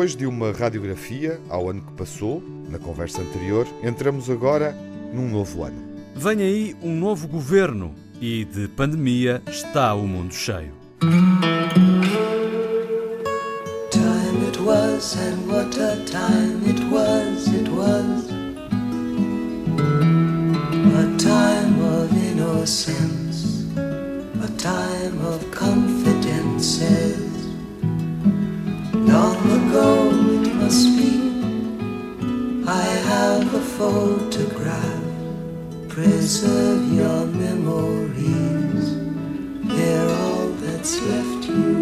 Depois de uma radiografia ao ano que passou, na conversa anterior, entramos agora num novo ano. Vem aí um novo governo e de pandemia está o mundo cheio. Time it was and what a time it was, it was A time of innocence, photograph Preserve your memories. They're all that's left you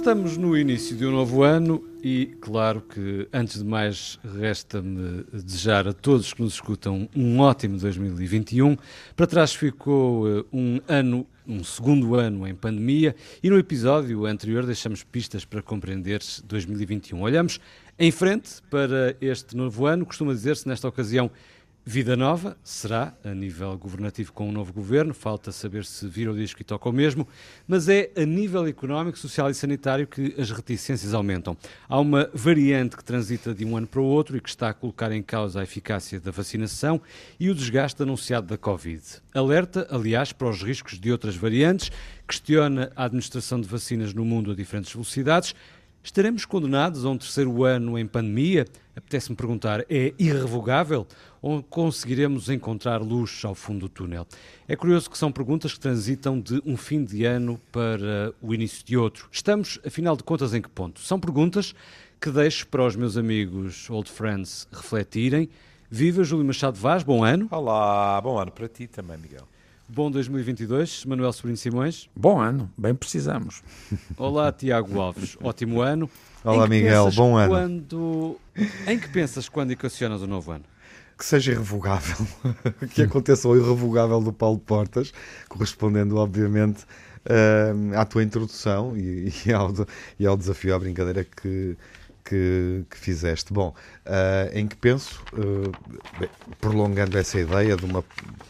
Estamos no início de um novo ano e, claro que, antes de mais, resta-me desejar a todos que nos escutam um ótimo 2021. Para trás ficou uh, um ano, um segundo ano em pandemia e no episódio anterior deixamos pistas para compreender 2021. Olhamos em frente para este novo ano, costuma dizer-se nesta ocasião Vida nova será a nível governativo com um novo governo, falta saber se vira o disco e toca o mesmo, mas é a nível económico, social e sanitário que as reticências aumentam. Há uma variante que transita de um ano para o outro e que está a colocar em causa a eficácia da vacinação e o desgaste anunciado da Covid. Alerta, aliás, para os riscos de outras variantes, questiona a administração de vacinas no mundo a diferentes velocidades Estaremos condenados a um terceiro ano em pandemia? Apetece-me perguntar, é irrevogável? Ou conseguiremos encontrar luz ao fundo do túnel? É curioso que são perguntas que transitam de um fim de ano para o início de outro. Estamos, afinal de contas, em que ponto? São perguntas que deixo para os meus amigos old friends refletirem. Viva Júlio Machado Vaz, bom ano. Olá, bom ano para ti também, Miguel. Bom 2022, Manuel Sobrinho Simões. Bom ano, bem precisamos. Olá, Tiago Alves, ótimo ano. Olá, Miguel, bom ano. Quando... Em que pensas quando equacionas o novo ano? Que seja irrevogável, que aconteça o irrevogável do Paulo Portas, correspondendo, obviamente, uh, à tua introdução e, e, ao, e ao desafio, à brincadeira que, que, que, fizeste. Bom, uh, em que penso, uh, bem, prolongando essa ideia de uma,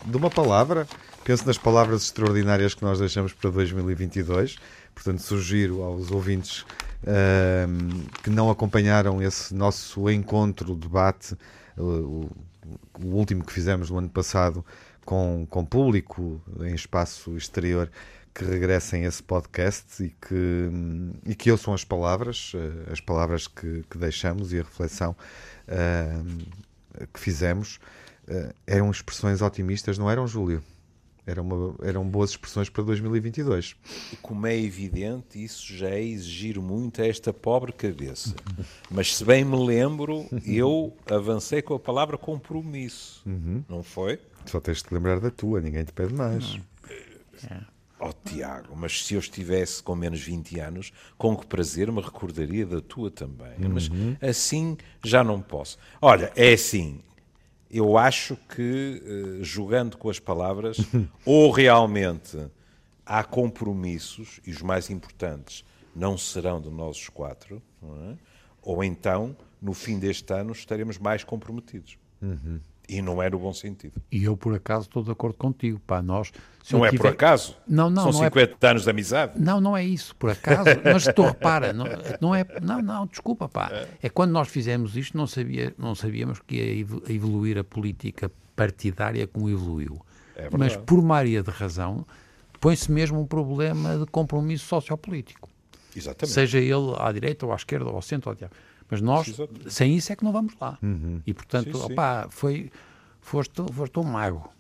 de uma palavra Penso nas palavras extraordinárias que nós deixamos para 2022. Portanto, sugiro aos ouvintes que não acompanharam esse nosso encontro, debate, o, o, último que fizemos no ano passado com, com público em espaço exterior, que regressem a esse podcast e que, e que ouçam as palavras, uh, as palavras que, que, deixamos e a reflexão que fizemos. eram expressões otimistas, não eram, Júlio? Era uma, eram boas expressões para 2022. E como é evidente, isso já é exigir muito a esta pobre cabeça. Mas se bem me lembro, eu avancei com a palavra compromisso. Uhum. Não foi? Só tens de te lembrar da tua, ninguém te pede mais. Oh, Tiago, mas se eu estivesse com menos 20 anos, com que prazer me recordaria da tua também. Uhum. Mas assim já não posso. Olha, é assim, eu acho que, uh, jogando com as palavras, ou realmente há compromissos, e os mais importantes não serão de nós os quatro, é? ou então, no fim deste ano, estaremos mais comprometidos. Uhum. E não é no bom sentido. E eu, por acaso, estou de acordo contigo. Pá, nós, não é por acaso? Não, não. São não 50 é... anos de amizade? Não, não é isso, por acaso. Mas tu repara, não, não é. Não, não, desculpa, pá. É. é quando nós fizemos isto, não, sabia, não sabíamos que ia evoluir a política partidária como evoluiu. É mas, por maioria de razão, põe-se mesmo um problema de compromisso sociopolítico. Exatamente. Seja ele à direita ou à esquerda ou ao centro ou ao diabo. Mas nós, Exatamente. sem isso é que não vamos lá. Uhum. E, portanto, sim. Opá, foi, foste, foste um mago.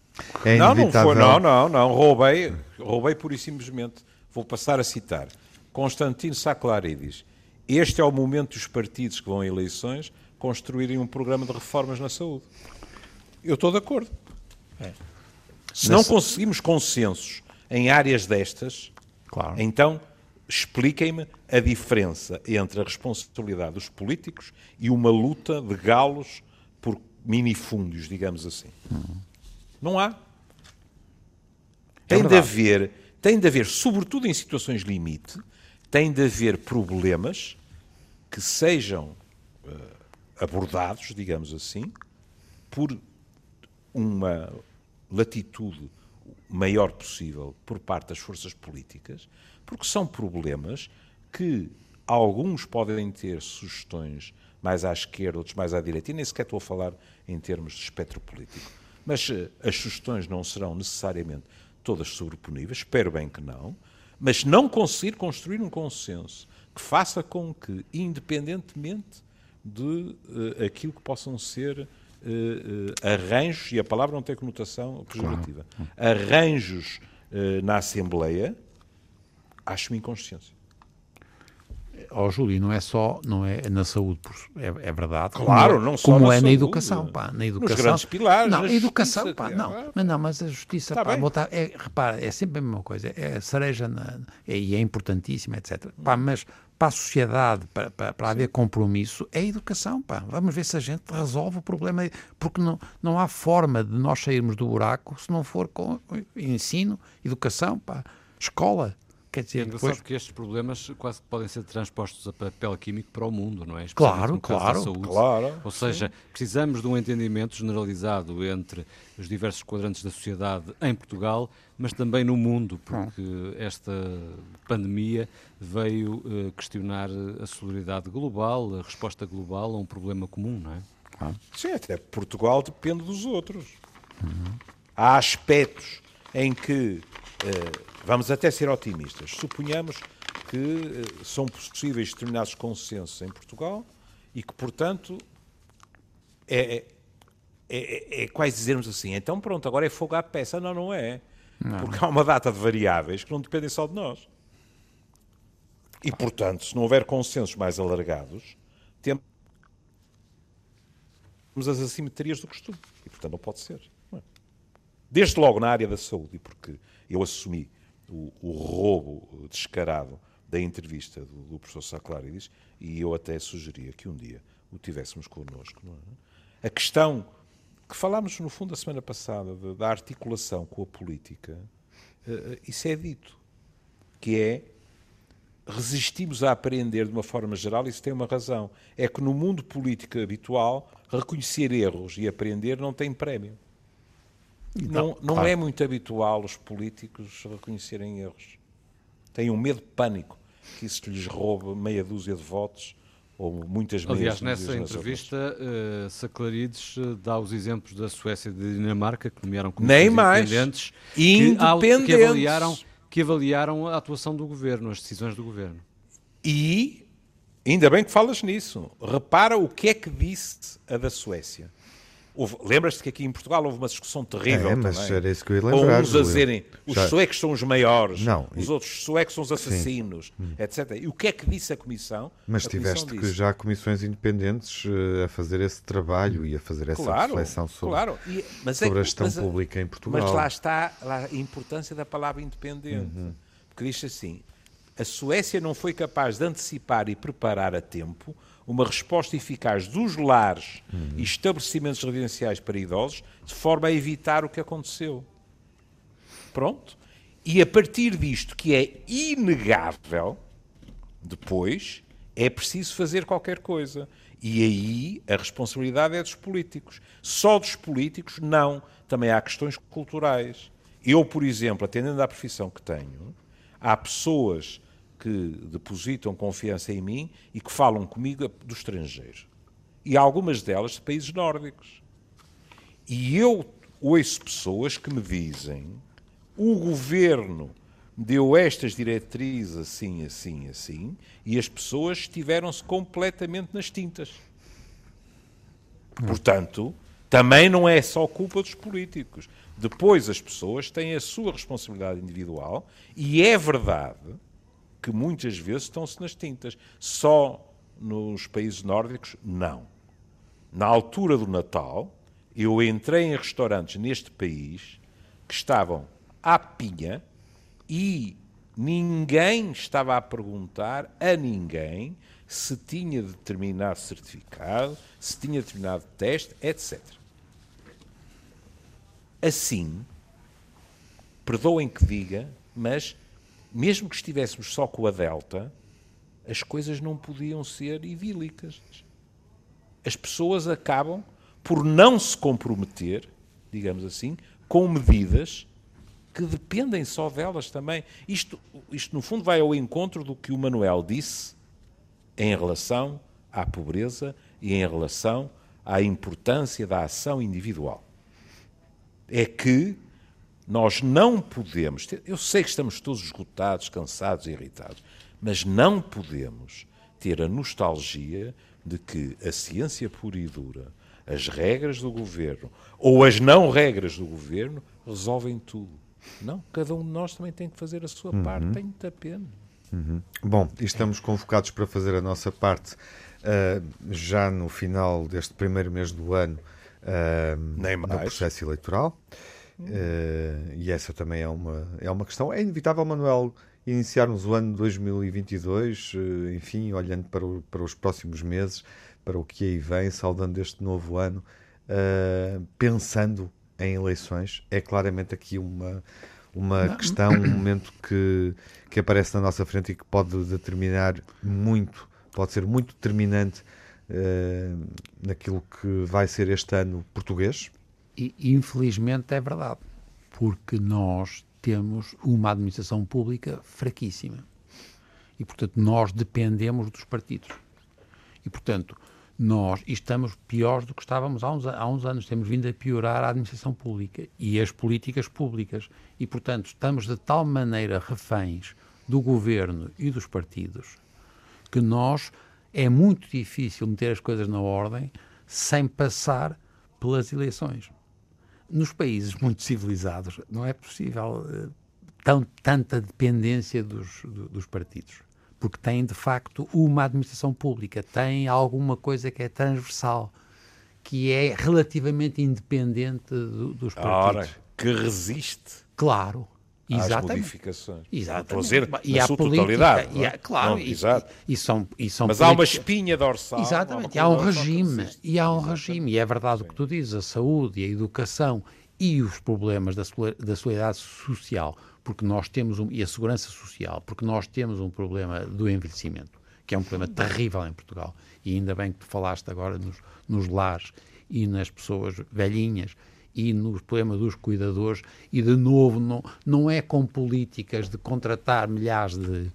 É não, não foi, não, não, não, roubei, roubei pura e simplesmente. Vou passar a citar. Constantino Saclarides. Este é o momento dos partidos que vão a eleições construírem um programa de reformas na saúde. Eu estou de acordo. É. Se não conseguimos consensos em áreas destas, claro. então expliquem-me a diferença entre a responsabilidade dos políticos e uma luta de galos por minifúndios, digamos assim. Uhum. Não há. É tem de haver, tem de haver, sobretudo em situações limite, tem de haver problemas que sejam uh, abordados, digamos assim, por uma latitude maior possível por parte das forças políticas porque são problemas que alguns podem ter sugestões mais à esquerda, outros mais à direita, e nem sequer estou a falar em termos de espectro político. Mas uh, as sugestões não serão necessariamente todas sobreponíveis, espero bem que não, mas não conseguir construir um consenso que faça com que, independentemente de uh, aquilo que possam ser uh, uh, arranjos, e a palavra não tem conotação pejorativa, claro. arranjos na Assembleia, acho-me inconsciência ó oh, Júlio, não é só não é na saúde, é, é verdade. Claro, como, não só como na é saúde. na educação, pá, na educação. Nos grandes pilares. Não, a educação, pá, não, é. mas não, mas a justiça, tá pá, botar, é, repara, é sempre a mesma coisa, é cereja na, é, e é importantíssima, etc. Pá, mas para a sociedade, para, para, para haver compromisso, é a educação, pá. Vamos ver se a gente resolve o problema, porque não, não há forma de nós sairmos do buraco se não for com ensino, educação, pá, escola. Quer dizer, é engraçado depois... que estes problemas quase podem ser transpostos a papel químico para o mundo, não é? Claro, claro, saúde. claro. Ou seja, sim. precisamos de um entendimento generalizado entre os diversos quadrantes da sociedade em Portugal, mas também no mundo, porque hum. esta pandemia veio uh, questionar a solidariedade global, a resposta global a um problema comum, não é? Ah. Sim, até Portugal depende dos outros. Uhum. Há aspectos em que Vamos até ser otimistas. Suponhamos que uh, são possíveis determinados consensos em Portugal e que, portanto, é, é, é, é, quase dizermos assim: então pronto, agora é fogo à peça. Não, não é. Não. Porque há uma data de variáveis que não dependem só de nós. E, portanto, se não houver consensos mais alargados, temos as assimetrias do costume. E, portanto, não pode ser. Não é? Desde logo na área da saúde, porque eu assumi o, o roubo descarado da entrevista do, do professor Saclarides e eu até sugeria que um dia o tivéssemos connosco. É? A questão que falámos, no fundo, a semana passada, de, da articulação com a política, uh, isso é dito, que é resistimos a aprender de uma forma geral, isso tem uma razão. É que no mundo político habitual, reconhecer erros e aprender não tem prémio. Não, não claro. é muito habitual os políticos reconhecerem erros. Têm um medo de pânico que isso lhes roube meia dúzia de votos ou muitas Aliás, nessa entrevista, uh, Saclarides uh, dá os exemplos da Suécia e da Dinamarca, que nomearam como Nem mais. independentes, independentes. Que, que, avaliaram, que avaliaram a atuação do governo, as decisões do governo. E, ainda bem que falas nisso, repara o que é que disse a da Suécia. Lembras-te que aqui em Portugal houve uma discussão terrível é, mas também. era isso que eu ia lembrar. Com uns a dizerem os Já... suecos são os maiores, não, os e... outros suecos são os assassinos, Sim. etc. E o que é que disse a Comissão? Mas a tiveste comissão que disse... já comissões independentes uh, a fazer esse trabalho e a fazer essa claro, reflexão sobre, claro. E, sobre é, a gestão mas, pública em Portugal. Mas lá está lá, a importância da palavra independente. Uhum. Porque diz assim, a Suécia não foi capaz de antecipar e preparar a tempo uma resposta eficaz dos lares uhum. e estabelecimentos residenciais para idosos, de forma a evitar o que aconteceu. Pronto. E a partir disto, que é inegável, depois é preciso fazer qualquer coisa. E aí a responsabilidade é dos políticos. Só dos políticos, não. Também há questões culturais. Eu, por exemplo, atendendo à profissão que tenho, há pessoas que depositam confiança em mim e que falam comigo do estrangeiro. E algumas delas de países nórdicos. E eu ouço pessoas que me dizem: o governo deu estas diretrizes assim, assim, assim, e as pessoas estiveram-se completamente nas tintas. Portanto, também não é só culpa dos políticos. Depois as pessoas têm a sua responsabilidade individual e é verdade que muitas vezes estão-se nas tintas. Só nos países nórdicos, não. Na altura do Natal, eu entrei em restaurantes neste país que estavam à pinha e ninguém estava a perguntar a ninguém se tinha determinado certificado, se tinha determinado teste, etc. Assim, perdoem que diga, mas mesmo que estivéssemos só com a Delta, as coisas não podiam ser idílicas. As pessoas acabam por não se comprometer, digamos assim, com medidas que dependem só delas também. Isto, isto no fundo, vai ao encontro do que o Manuel disse em relação à pobreza e em relação à importância da ação individual. É que nós não podemos, ter, eu sei que estamos todos esgotados, cansados e irritados, mas não podemos ter a nostalgia de que a ciência pura e dura, as regras do governo ou as não regras do governo resolvem tudo. Não, cada um de nós também tem que fazer a sua uhum. parte, tem muita pena. Uhum. Bom, e estamos convocados para fazer a nossa parte uh, já no final deste primeiro mês do ano uh, no processo eleitoral. Uh, e essa também é uma, é uma questão. É inevitável, Manuel, iniciarmos o ano 2022, enfim, olhando para, o, para os próximos meses, para o que aí vem, saudando este novo ano, pensando em eleições. É claramente aqui uma, uma questão, um momento que, que aparece na nossa frente e que pode determinar muito, pode ser muito determinante uh, naquilo que vai ser este ano português. E, infelizmente é verdade, porque nós temos uma administração pública fraquíssima. E, portanto, nós dependemos dos partidos. E, portanto, nós estamos piores do que estávamos há uns, há uns anos. Temos vindo a piorar a administração pública e as políticas públicas. E, portanto, estamos de tal maneira reféns do governo e dos partidos que nós é muito difícil meter as coisas na ordem sem passar pelas eleições. Nos países muito civilizados não é possível uh, tão, tanta dependência dos, do, dos partidos porque tem de facto uma administração pública, tem alguma coisa que é transversal, que é relativamente independente do, dos partidos. Ora, que resiste. Claro. Exatamente. Às modificações. Exatamente. Estou a dizer e na sua política, totalidade. E há, claro, não, e, exato. E, e, são, e são Mas política... há uma espinha dorsal. Exatamente. Há, há um regime. E há um exatamente. regime. E é verdade Sim. o que tu dizes, a saúde e a educação e os problemas da, da solidariedade social porque nós temos um, e a segurança social, porque nós temos um problema do envelhecimento, que é um problema terrível em Portugal. E ainda bem que tu falaste agora nos, nos lares e nas pessoas velhinhas e no problema dos cuidadores, e de novo, não, não é com políticas de contratar milhares de,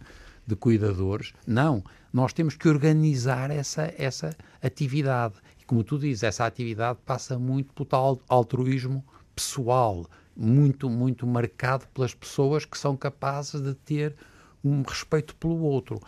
de cuidadores, não. Nós temos que organizar essa, essa atividade. E como tu dizes, essa atividade passa muito pelo tal altruísmo pessoal, muito, muito marcado pelas pessoas que são capazes de ter um respeito pelo outro.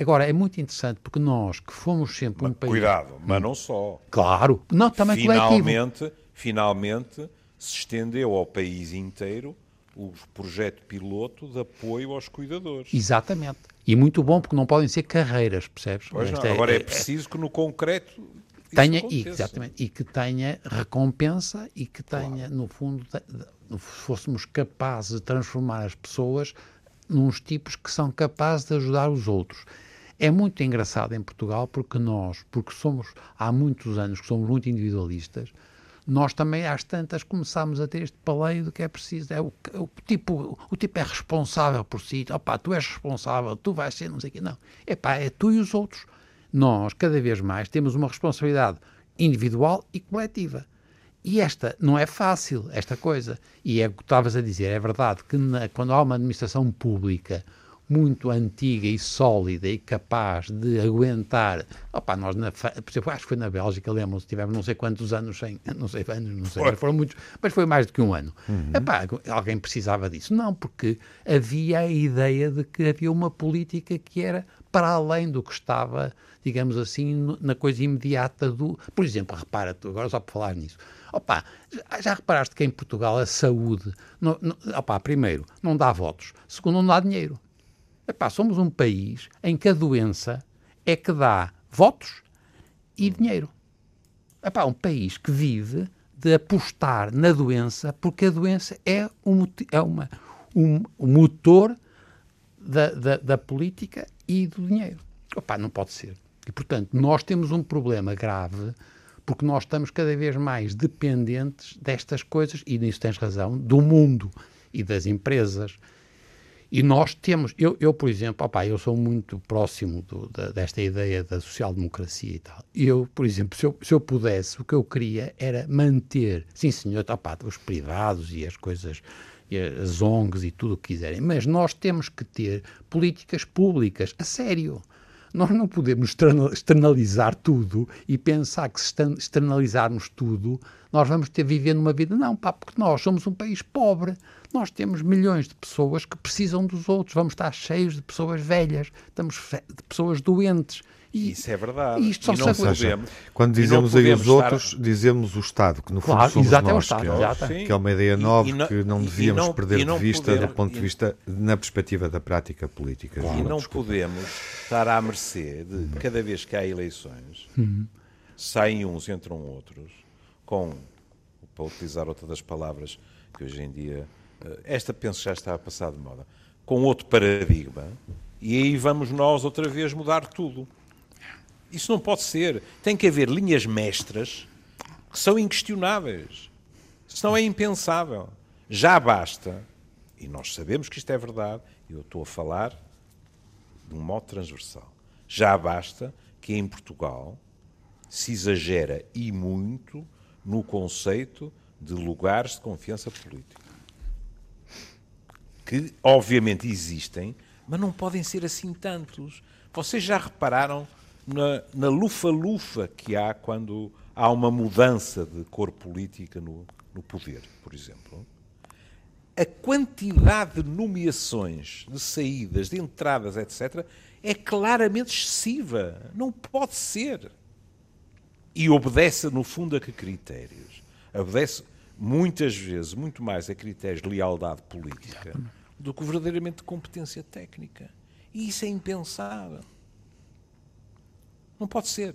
Agora, é muito interessante porque nós, que fomos sempre mas, um país... Cuidado, mas não só. Claro, não, também finalmente, coletivo. Finalmente se estendeu ao país inteiro o projeto piloto de apoio aos cuidadores. Exatamente. E muito bom, porque não podem ser carreiras, percebes? Pois não, é, agora é, é preciso que no concreto tenha, e, exatamente, e que tenha recompensa e que tenha, claro. no fundo, fôssemos capazes de transformar as pessoas nos tipos que são capazes de ajudar os outros. É muito engraçado em Portugal porque nós, porque somos há muitos anos que somos muito individualistas, nós também às tantas começámos a ter este paleio de que é preciso, é o, o, tipo, o tipo é responsável por si, opá, tu és responsável, tu vais ser não sei o quê, não, epá, é tu e os outros. Nós, cada vez mais, temos uma responsabilidade individual e coletiva. E esta não é fácil, esta coisa. E é o que estavas a dizer, é verdade que na, quando há uma administração pública muito antiga e sólida e capaz de aguentar. Opa, nós, na, por exemplo, acho que foi na Bélgica, lembram-se, tivemos não sei quantos anos sem, não sei anos, não sei, mas foram muitos, mas foi mais do que um ano. Uhum. Epá, alguém precisava disso? Não, porque havia a ideia de que havia uma política que era para além do que estava, digamos assim, na coisa imediata do. Por exemplo, repara, tu, agora só para falar nisso. Opa, já reparaste que em Portugal a saúde, não, não, opa, primeiro, não dá votos, segundo, não dá dinheiro. Epá, somos um país em que a doença é que dá votos e dinheiro. Epá, um país que vive de apostar na doença porque a doença é um, é uma, um, um motor da, da, da, política e do dinheiro. Epá, não pode ser. E, portanto, nós temos um problema grave porque nós estamos cada vez mais dependentes destas coisas, e nisso tens razão, do mundo e das empresas e nós temos, eu, eu por exemplo, opa, eu sou muito próximo do, da, desta ideia da social-democracia e tal. Eu, por exemplo, se eu, se eu pudesse, o que eu queria era manter, sim senhor, opa, os privados e as coisas, e as ONGs e tudo o que quiserem, mas nós temos que ter políticas públicas, a sério. nós não podemos externalizar tudo e pensar que se externalizarmos tudo, nós vamos ter viver numa vida. Não, pá, porque nós somos um país pobre. Nós temos milhões de pessoas que precisam dos outros. Vamos estar cheios de pessoas velhas, estamos de pessoas doentes. E, Isso é verdade. E isto só e não podemos, quando dizemos aí os outros, estar... dizemos o Estado, que no fundo claro, somos nós, é o Estado, que, é, que, é, uma ideia nova e, e não, que não devíamos não, perder de vista do ponto de vista na perspectiva da prática política. Claro, e não desculpa. podemos estar à mercê de cada vez que há eleições, uhum. saem uns, entram outros, com, para utilizar outra das palavras que hoje em dia, eh, esta penso já está a passar de moda, com outro paradigma, e aí vamos nós outra vez mudar tudo. Isso não pode ser. Tem que haver linhas mestras que são inquestionáveis. Senão é impensável. Já basta, e nós sabemos que isto é verdade, eu estou a falar de um modo transversal. Já basta que em Portugal se exagera e muito no conceito de lugares de confiança política. Que obviamente existem, mas não podem ser assim tantos. Vocês já repararam na lufa-lufa que há quando há uma mudança de cor política no, no poder, por exemplo. A quantidade de nomeações, de saídas, de entradas, etc., é claramente excessiva. Não pode ser. E obedece, no fundo, a que critérios? Obedece, muitas vezes, muito mais a critérios de lealdade política do que verdadeiramente de competência técnica. E isso é impensável. Não pode ser.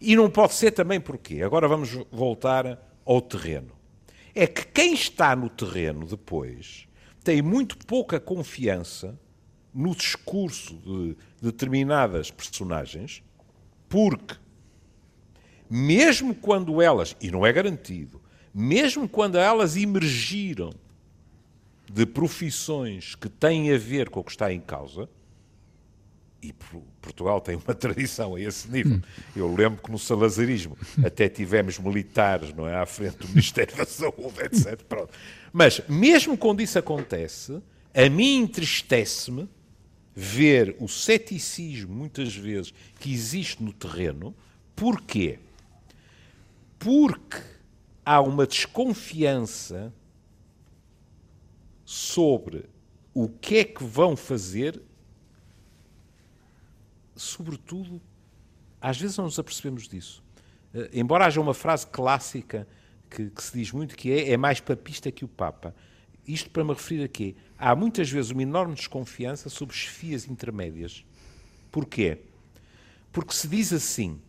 E não pode ser também porquê? Agora vamos voltar ao terreno. É que quem está no terreno depois tem muito pouca confiança no discurso de determinadas personagens, porque, mesmo quando elas, e não é garantido, mesmo quando elas emergiram de profissões que têm a ver com o que está em causa, e Portugal tem uma tradição a esse nível. Eu lembro que no salazarismo até tivemos militares não é, à frente do Ministério da Saúde, etc. Pronto. Mas, mesmo quando isso acontece, a mim entristece-me ver o ceticismo, muitas vezes, que existe no terreno. Porquê? Porque há uma desconfiança sobre o que é que vão fazer sobretudo, às vezes não nos apercebemos disso. Uh, embora haja uma frase clássica que, que, se diz muito que é, é mais papista que o Papa. Isto para me referir a quê? Há muitas vezes uma enorme desconfiança sobre chefias intermédias. Porquê? Porque se diz assim,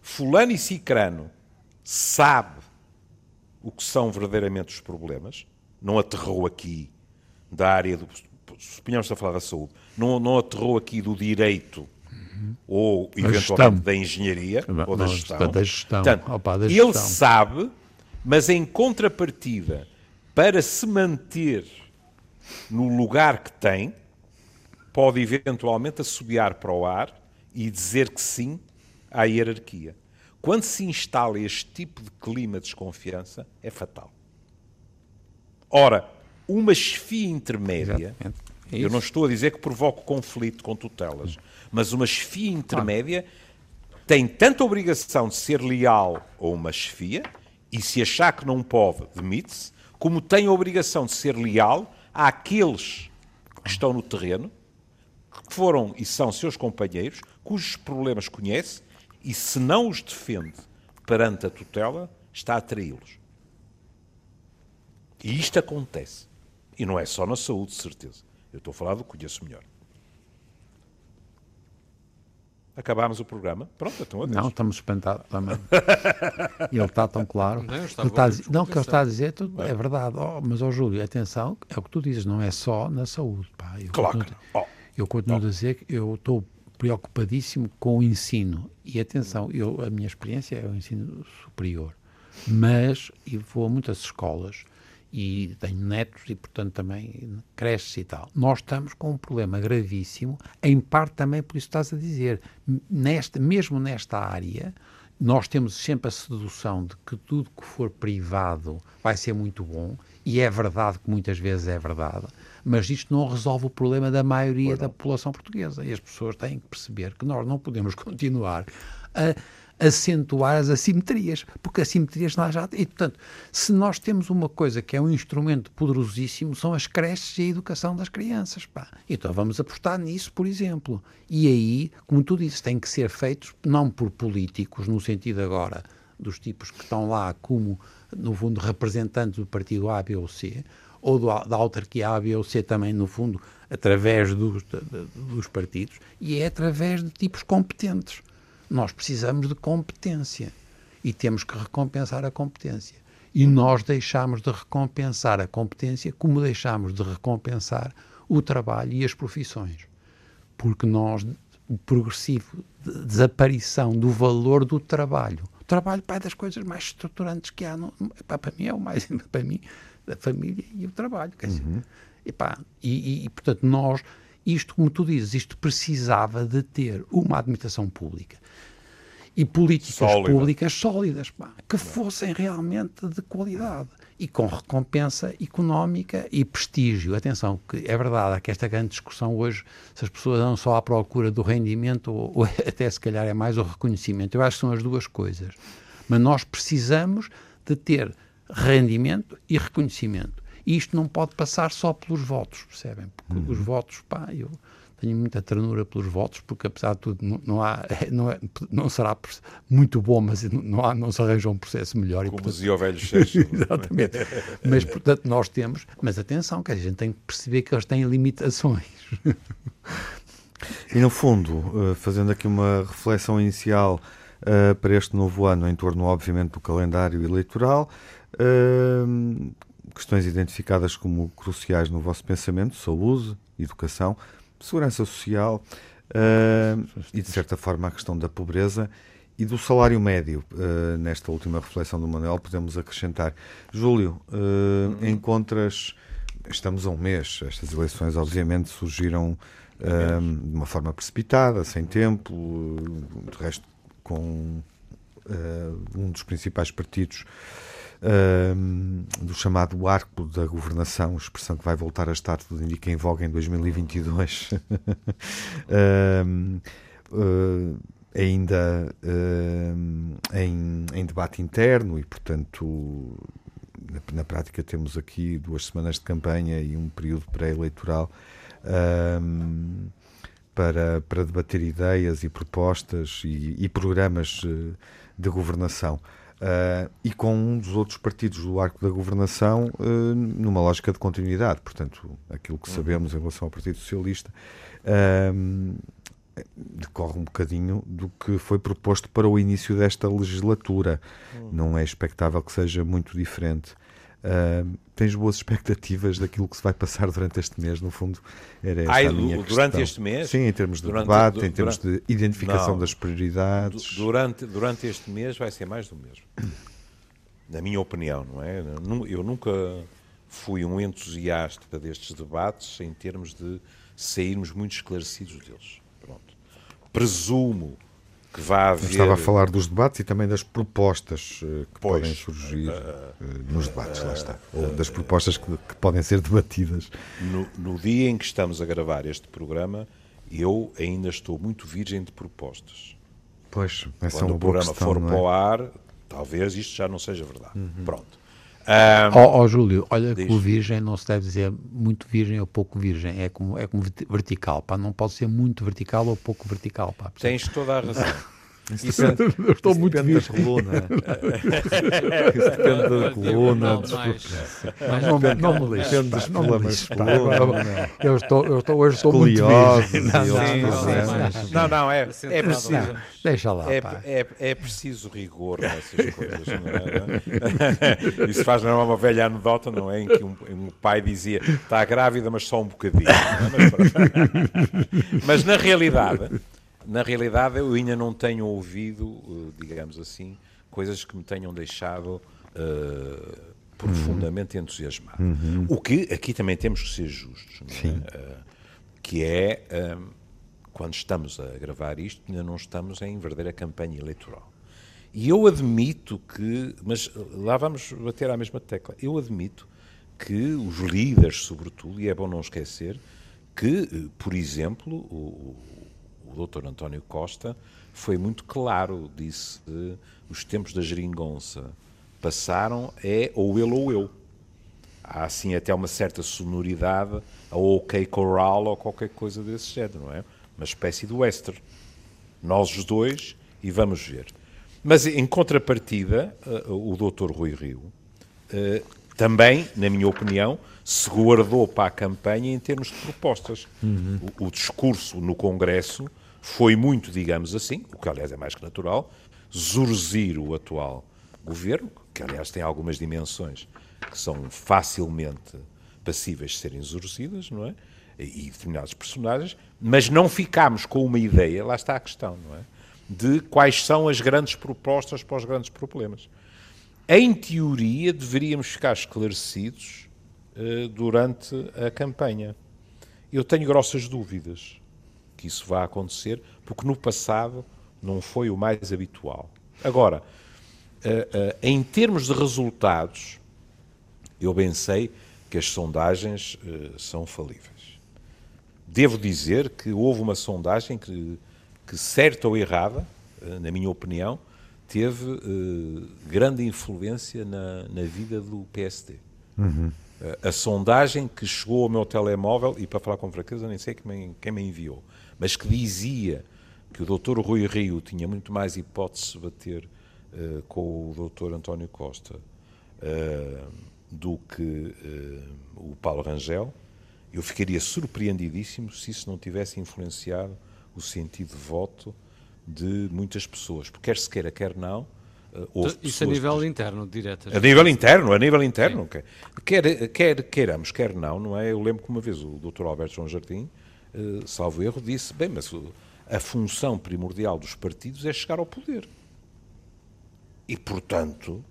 fulano e cicrano sabe o que são verdadeiramente os problemas, não aterrou aqui da área do suponhamos a falar da saúde, não, não aterrou aqui do direito uhum. ou eventualmente da engenharia ou da gestão. Da gestão. Portanto, Opa, da ele sabe, mas em contrapartida, para se manter no lugar que tem, pode eventualmente assobiar para o ar e dizer que sim à hierarquia. Quando se instala este tipo de clima de desconfiança, é fatal. Ora, uma chefia intermédia. É eu não estou a dizer que provoque conflito com tutelas, mas uma chefia intermédia tem tanta obrigação de ser leal a uma chefia e se achar que não pode, demite-se, como tem a obrigação de ser leal àqueles que estão no terreno, que foram e são seus companheiros, cujos problemas conhece e se não os defende perante a tutela, está a traí-los. E isto acontece. E não é só na saúde, de certeza. Eu estou a falar do que conheço melhor. Acabámos o programa? Pronto, então adeus. Não, estamos espantados também. ele está tão claro. Não, está, não o que ele está a dizer tudo, é verdade. Oh, mas, oh, Júlio, atenção, é o que tu dizes, não é só na saúde. Pá. Eu claro. Continuo, oh. Eu continuo oh. a dizer que eu estou preocupadíssimo com o ensino. E atenção, eu, a minha experiência é o ensino superior. Mas, e vou a muitas escolas, e tenho netos e, portanto, também cresces e tal. Nós estamos com um problema gravíssimo, em parte também por isso estás a dizer. Nesta, mesmo nesta área, nós temos sempre a sedução de que tudo que for privado vai ser muito bom e é verdade que muitas vezes é verdade, mas isto não resolve o problema da maioria da população portuguesa. E as pessoas têm que perceber que nós não podemos continuar a acentuar as assimetrias, porque assimetrias lá já. E, portanto, se nós temos uma coisa que é um instrumento poderosíssimo, são as creches e a educação das crianças. Pá. Então vamos apostar nisso, por exemplo. E aí, como tu dizes, tem que ser feitos não por políticos, no sentido agora dos tipos que estão lá como, no fundo, representantes do partido A, B ou C, ou do, da autarquia A, B ou C também, no fundo, através dos, dos partidos, e é através de tipos competentes nós precisamos de competência e temos que recompensar a competência. E nós deixamos de recompensar a competência como deixamos de recompensar o trabalho e as profissões. Porque nós, o progressivo desaparição do valor do trabalho. O trabalho é das coisas mais estruturantes que há. No, para mim é o mais, para mim, a família e o trabalho. Quer dizer, uhum. epá, e, e, portanto, nós, isto, como tu dizes, isto precisava de ter uma administração pública e políticas Sólida. públicas sólidas, pá, que fossem realmente de qualidade e com recompensa económica e prestígio. Atenção, que é verdade que esta grande discussão hoje, se as pessoas não só à procura do rendimento ou, ou até se calhar é mais o reconhecimento. Eu acho que são as duas coisas. Mas nós precisamos de ter rendimento e reconhecimento. E isto não pode passar só pelos votos, percebem? Porque uhum. os votos, pá, eu tenho muita ternura pelos votos, porque apesar de tudo não, não há, não, é, não será muito bom, mas não, há, não se arranja um processo melhor. Como e, portanto, dizia o velho Seixo. exatamente. mas, portanto, nós temos, mas atenção, que a gente tem que perceber que eles têm limitações. e no fundo, eh, fazendo aqui uma reflexão inicial uh, para este novo ano, em torno, obviamente, do calendário eleitoral, uh, questões identificadas como cruciais no vosso pensamento, saúde, educação, segurança social uh, e, de certa forma, a questão da pobreza e do salário médio. Uh, nesta última reflexão do Manuel, podemos acrescentar. Júlio, uh, encontras. Estamos a um mês, estas eleições, obviamente, surgiram de uma forma precipitada, sem tempo, de resto, com um dos principais partidos do chamado arco da governação, expressão que vai voltar a estar, tudo indica, em voga em 2022, uh, ainda uh, em, em, debate interno e, portanto, na, prática temos aqui duas semanas de campanha e um período pré-eleitoral para, para debater ideias e propostas e, e programas eh, de governação. Uh, e com um dos outros partidos do arco da governação uh, numa lógica de continuidade. Portanto, aquilo que sabemos em relação ao Partido Socialista uh, decorre um bocadinho do que foi proposto para o início desta legislatura. Não é expectável que seja muito diferente. Uh, tens boas expectativas daquilo que se vai passar durante este mês, no fundo, era esta Ai, a minha Durante questão. este mês? Sim, em termos de durante, debate, du, em termos durante, de identificação não, das prioridades. Durante, durante este mês vai ser mais do mesmo. Na minha opinião, não é? Eu nunca fui um entusiasta destes debates em termos de sairmos muito esclarecidos deles. Pronto. Presumo que vá haver... Estava a falar dos debates e também das propostas uh, que pois, podem surgir uh, nos debates, uh, lá está. Ou das propostas que, que podem ser debatidas. No, no, dia em que estamos a gravar este programa, eu ainda estou muito virgem de propostas. Pois, essa Quando é uma o programa questão, for é? para o ar, talvez isto já não seja verdade. Uhum. Pronto. Um, oh, oh, Júlio, olha diz. que o virgem não se deve dizer muito virgem ou pouco virgem, é como, é como vertical, pá, não pode ser muito vertical ou pouco vertical. Pá, Tens toda a razão. Isso, isso depende, eu estou isso muito depende da coluna. isso depende da coluna. Não, não, não, não me lixes. Depende dos problemas de coluna. Eu estou, eu estou, hoje estou muito virgem. Não, não, não, é, é preciso. Não, deixa lá. É, é, é preciso rigor nessas coisas. Não é? Isso faz não é uma velha anedota, não é? Em que um, um pai dizia está grávida, mas só um bocadinho. Mas, mas na realidade na realidade, eu ainda não tenho ouvido, eh, digamos assim, coisas que me tenham deixado uh, profundamente uhum. entusiasmado. Uhum. O que aqui também temos que ser justos, é? uh, que é quando estamos a gravar isto, ainda não estamos em verdadeira campanha eleitoral. E eu admito que, mas lá vamos bater à mesma tecla, eu admito que os líderes, sobretudo, e é bom não esquecer, que, por exemplo, o, o Dr. António Costa foi muito claro, disse os tempos da geringonça passaram, é ou ele ou eu. Há assim até uma certa sonoridade, a OK Corral ou qualquer coisa desse género, não é? Uma espécie de western. Nós os dois e vamos ver. Mas em contrapartida, eh, o Dr. Rui Rio eh, também, na minha opinião, se guardou para a campanha em termos de propostas. Uhum. O, o, discurso no Congresso foi muito, digamos assim, o que aliás é mais que natural, zurzir o atual governo, que aliás tem algumas dimensões que são facilmente passíveis de serem zurzidas, não é? E determinados personagens, mas não ficámos com uma ideia, lá está a questão, não é? De quais são as grandes propostas para os grandes problemas. Em teoria, deveríamos ficar esclarecidos uh, durante a campanha. Eu tenho grossas dúvidas que isso vá acontecer, porque no passado não foi o mais habitual. Agora, uh, uh, em termos de resultados, eu bem sei que as sondagens são falíveis. Devo dizer que houve uma sondagem que, que certa ou errada, na minha opinião, teve uh, grande influência na, na, vida do PSD. Uhum. Uh, a sondagem que chegou ao meu telemóvel, e para falar com franqueza, nem sei quem quem me enviou, mas que dizia que o doutor Rui Rio tinha muito mais hipótese de bater uh, com o doutor António Costa do que o Paulo Rangel, eu ficaria surpreendidíssimo se isso não tivesse influenciado o sentido de voto de muitas pessoas, porque quer se queira, quer não. Uh, Isso a nível que... interno, direto. A nível interno, a nível interno. Quer, quer queiramos, quer não, não é? Eu lembro que uma vez o Dr. Alberto João Jardim, uh, salvo erro, disse: bem, mas a função primordial dos partidos é chegar ao poder. E, portanto,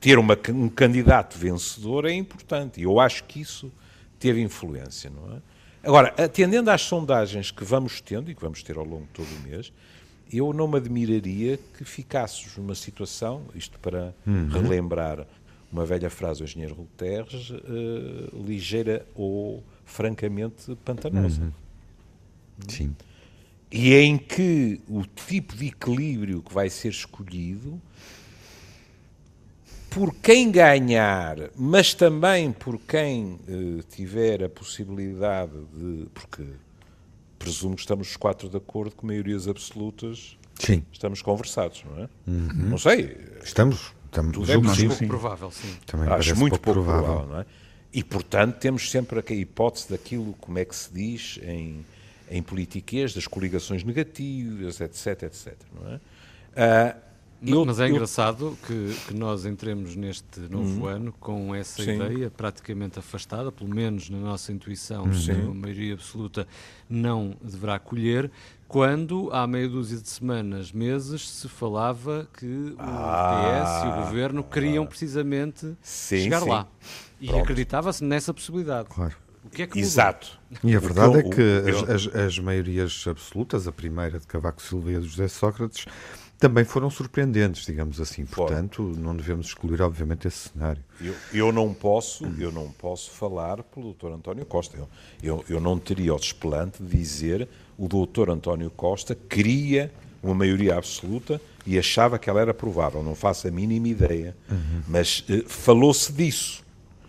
ter uma, um candidato vencedor é importante. E eu acho que isso teve influência, não é? Agora, atendendo às sondagens que vamos tendo e que vamos ter ao longo de todo o mês, eu não me admiraria que ficásseis numa situação, isto para uhum. relembrar uma velha frase do engenheiro Guterres, uh, ligeira ou francamente pantanosa. Uhum. Sim. E em que o tipo de equilíbrio que vai ser escolhido, por quem ganhar, mas também por quem uh, tiver a possibilidade de. Porque presumo que estamos os quatro de acordo com maiorias absolutas. Sim. Estamos conversados, não é? Uhum. Não sei. Estamos. estamos Tudo é pouco provável, sim. Também Acho muito pouco, pouco provável. provável, não é? E, portanto, temos sempre a hipótese daquilo, como é que se diz em, em politiquês, das coligações negativas, etc, etc, não é? Uh, eu, Mas é engraçado eu... que, que, nós entremos neste novo uhum. ano com essa Sim. ideia praticamente afastada, pelo menos na nossa intuição, uhum. a maioria absoluta não deverá colher, quando há meia dúzia de semanas, meses, se falava que o ah, PS e o Governo queriam precisamente sim, chegar sim. lá. E acreditava-se nessa possibilidade. Claro. O que é que Exato. E a verdade é que as, as, as maiorias absolutas, a primeira de Cavaco Silva e a de José Sócrates, também foram surpreendentes, digamos assim. Portanto, não devemos excluir, obviamente, esse cenário. Eu, eu não posso, eu não posso falar pelo Dr. António Costa. Eu, eu, eu não teria o desplante de dizer o Dr. António Costa queria uma maioria absoluta e achava que ela era provável. Não faço a mínima ideia. Uhum. Mas eh, falou-se disso.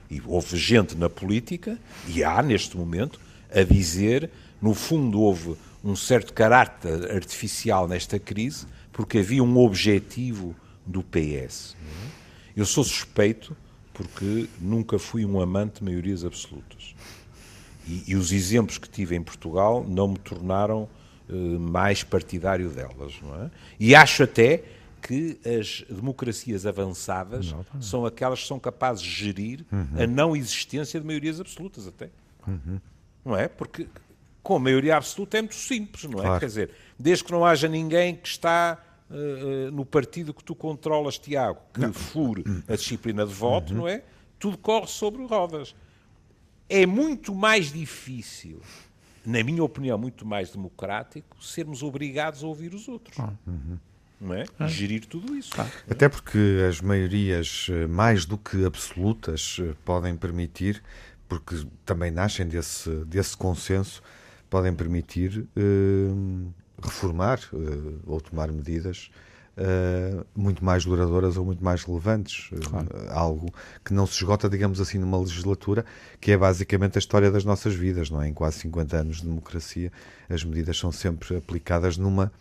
E houve gente na política, e há neste momento, a dizer, no fundo, houve um certo caráter artificial nesta crise porque havia um objetivo do PS. Eu sou suspeito porque nunca fui um amante de maiorias absolutas. E, e os exemplos que tive em Portugal não me tornaram uh, mais partidário delas. Não é? E acho até que as democracias avançadas não, não. são aquelas que são capazes de gerir uhum. a não existência de maiorias absolutas até. Uhum. Não é? Porque com a maioria absoluta é muito simples, não é? Claro. Quer dizer, desde que não haja ninguém que está uh, no partido que tu controlas, Tiago, que não. fure a disciplina de voto, uhum. não é? Tudo corre sobre rodas. É muito mais difícil, na minha opinião, muito mais democrático, sermos obrigados a ouvir os outros. Uhum. Não é? E gerir tudo isso. Até porque as maiorias, eh, mais do que absolutas, eh, podem permitir, porque também nascem desse, desse consenso, podem permitir eh, reformar eh, ou tomar medidas eh, muito mais duradouras ou muito mais relevantes. Eh, algo que não se esgota, digamos assim, numa legislatura, que é basicamente a história das nossas vidas, não é? Em quase 50 anos de democracia, as medidas são sempre aplicadas numa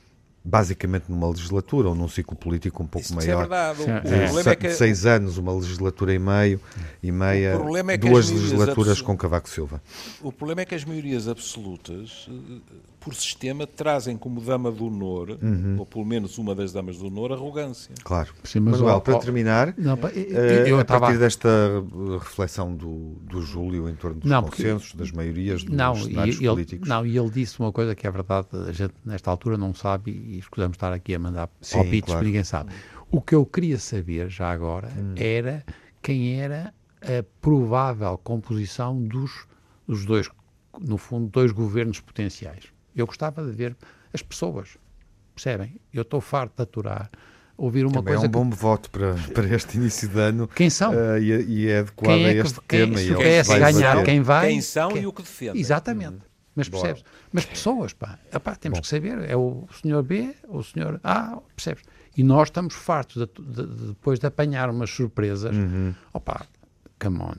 basicamente numa legislatura ou num ciclo político um pouco Isso é maior. verdade. O, É. problema é que Seis anos, uma legislatura e meio e meia, é que duas legislaturas com Cavaco Silva. O problema é que as maiorias absolutas, eh, por sistema, trazem como dama do honor, Uhum. ou pelo menos uma das damas do honor, arrogância. Claro. Sim, mas, Manuel, ó, para ó, terminar, Não, pá, eu- eh, eu a partir desta eh, reflexão do, do Júlio em torno dos Não, porque- consensos, das maiorias, dos não, cenários ele, políticos. não, e ele disse uma coisa que é verdade, a gente nesta altura não sabe e escusamos estar aqui a mandar Sim, palpites claro. que ninguém sabe. O que eu queria saber já agora Hum. era quem era a provável composição dos, dos dois, no fundo, dois governos potenciais. Eu gostava de ver as pessoas, percebem? Eu estou farto de aturar, ouvir uma Também é coisa um bom voto para, para este início de ano que... Quem são? eh, e, é- e é adequado quem a é que este quem, tema. e ele PS vai ganhar, bater. quem vai... Quem são quem- e o que defendem. Exatamente. Mas percebes? Mas pessoas, pá, Epá, temos que saber, é o senhor B, o senhor A, percebes? E nós estamos fartos de, de- de- depois de apanhar umas surpresas. Uhum. Opa, come on.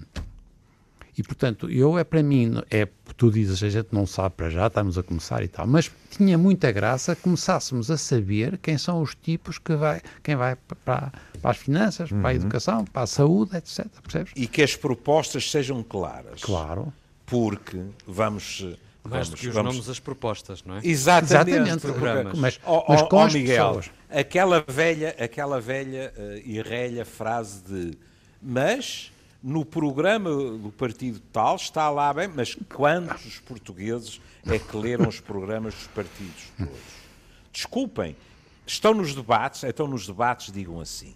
E portanto, eu é para mim, é tu dizes, a gente não sabe para já, estamos a começar e tal, mas tinha muita graça começássemos a saber quem são os tipos que vai, quem vai para, para as finanças, para a educação, para a saúde, etc. Percebes? E que as propostas sejam claras. Claro. Porque vamos. Mais vamos, do que os vamos- nomes, as propostas, não é? Exatamente. Exatamente. Programas. Mas, Ó, mas com ó, as Miguel, pessoas. aquela velha, aquela velha eh, e relha frase de mas no programa do partido tal está lá bem, mas quantos portugueses é que leram os programas dos partidos todos? Desculpem, estão nos debates, então nos debates digam assim,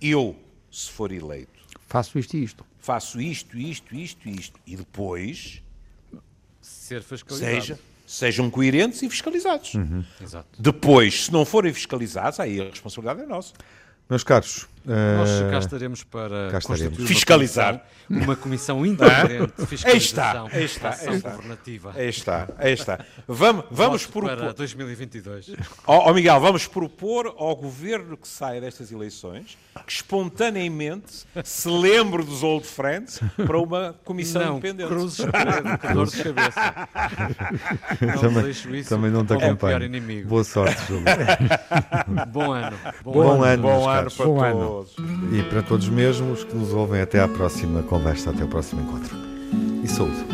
eu, se for eleito, Faço isto e isto. faço isto, isto, isto, isto, e depois Ser fiscalizado. seja, sejam coerentes e fiscalizados. Exato. Depois, se não forem fiscalizados, aí a responsabilidade é nossa. Meus caros, Nós eh, cá estaremos para cá estaremos. Fiscalizar. comissão- Uma comissão independente de fiscalização Aí está, aí ação está. governativa. Aí está, aí está. Vamos, vamos Voto para propor. 2022. Ó ó, Miguel, vamos propor ao governo que saia destas eleições que espontaneamente se lembre dos old friends para uma comissão Não, independente. cruzes de dor de cabeça. Não também, deixo isso também não te pior acompanho. inimigo. Boa sorte, Júlio. Bom ano. Bom, Bom ano, Bom meus ano para Bom ano. Todos. E para todos mesmos que nos ouvem, até à próxima conversa, até ao próximo encontro. E saúde.